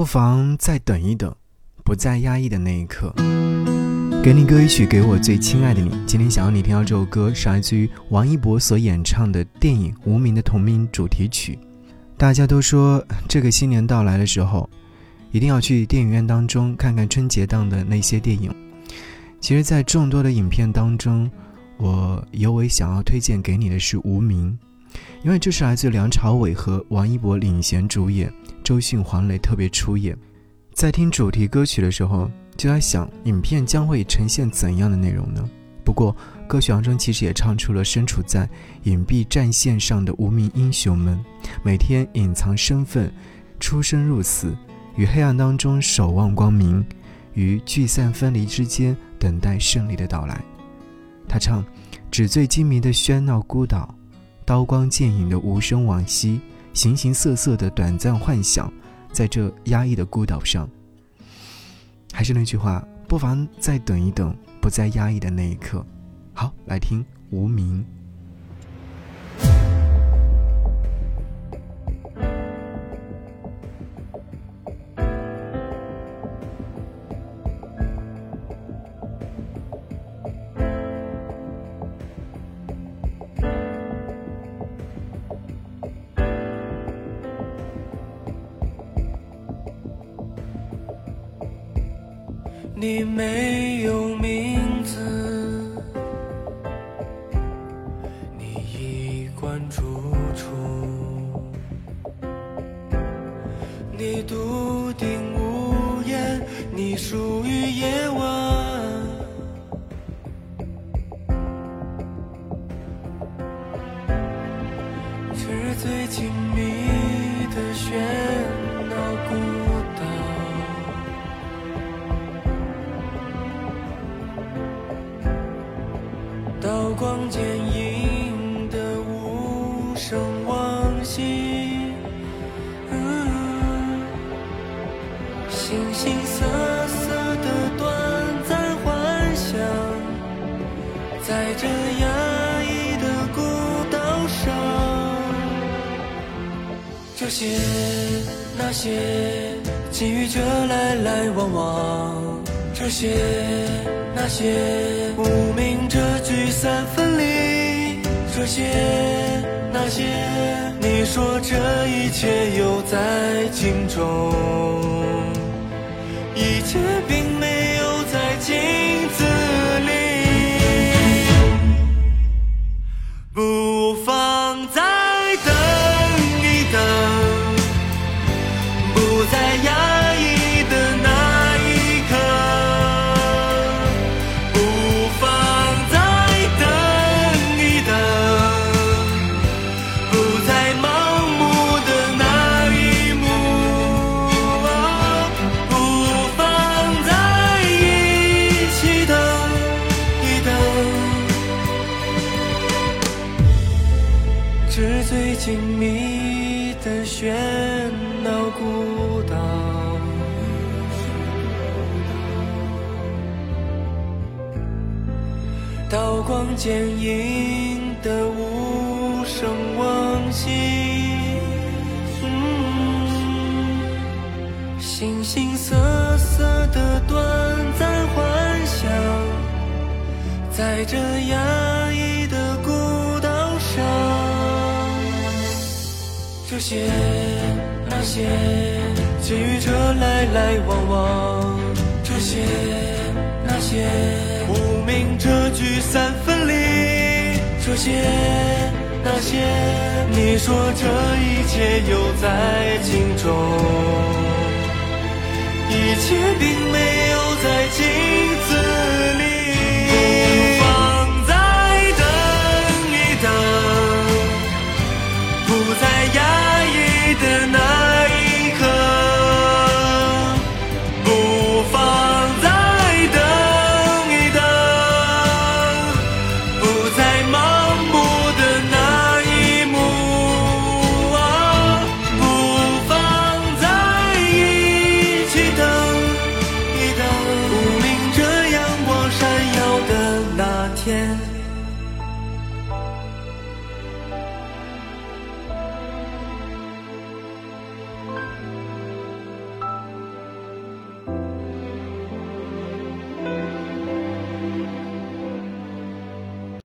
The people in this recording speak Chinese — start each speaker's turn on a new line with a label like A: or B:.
A: 不妨再等一等，不再压抑的那一刻。给你歌一曲，给我最亲爱的你。今天想要你听到这首歌，是来自于王一博所演唱的电影《无名》的同名主题曲。大家都说，这个新年到来的时候，一定要去电影院当中看看春节档的那些电影。其实，在众多的影片当中，我尤为想要推荐给你的是《无名》，因为这是来自梁朝伟和王一博领衔主演，周迅、黄磊特别出演。在听主题歌曲的时候。就在想，影片将会呈现怎样的内容呢？不过，歌曲当中其实也唱出了身处在隐蔽战线上的无名英雄们，每天隐藏身份，出生入死，于黑暗当中守望光明，于聚散分离之间等待胜利的到来。他唱：纸醉金迷的喧闹孤岛，刀光剑影的无声往昔，形形色色的短暂幻想，在这压抑的孤岛上。还是那句话，不妨再等一等，不再压抑的那一刻。好，来听《无名》。
B: 你没有名字，你衣冠楚楚，你笃定无言，你属于夜晚，纸醉金迷的喧。光剪影的无声往昔，嗯形形色色的短暂幻想，在这压抑的孤岛上，这些那些给予着来来往往，这些。那些无名着聚散分离，这些那些，你说这一切又在镜中，一切并最静谧的喧闹孤岛，刀光剑影的无声往昔，形形色色的短暂幻想，在这压这些，那些，介于者来来往往，这些，那些，无名者聚散分离，这些，那些，你说这一切犹在镜中，一切并没有在镜子。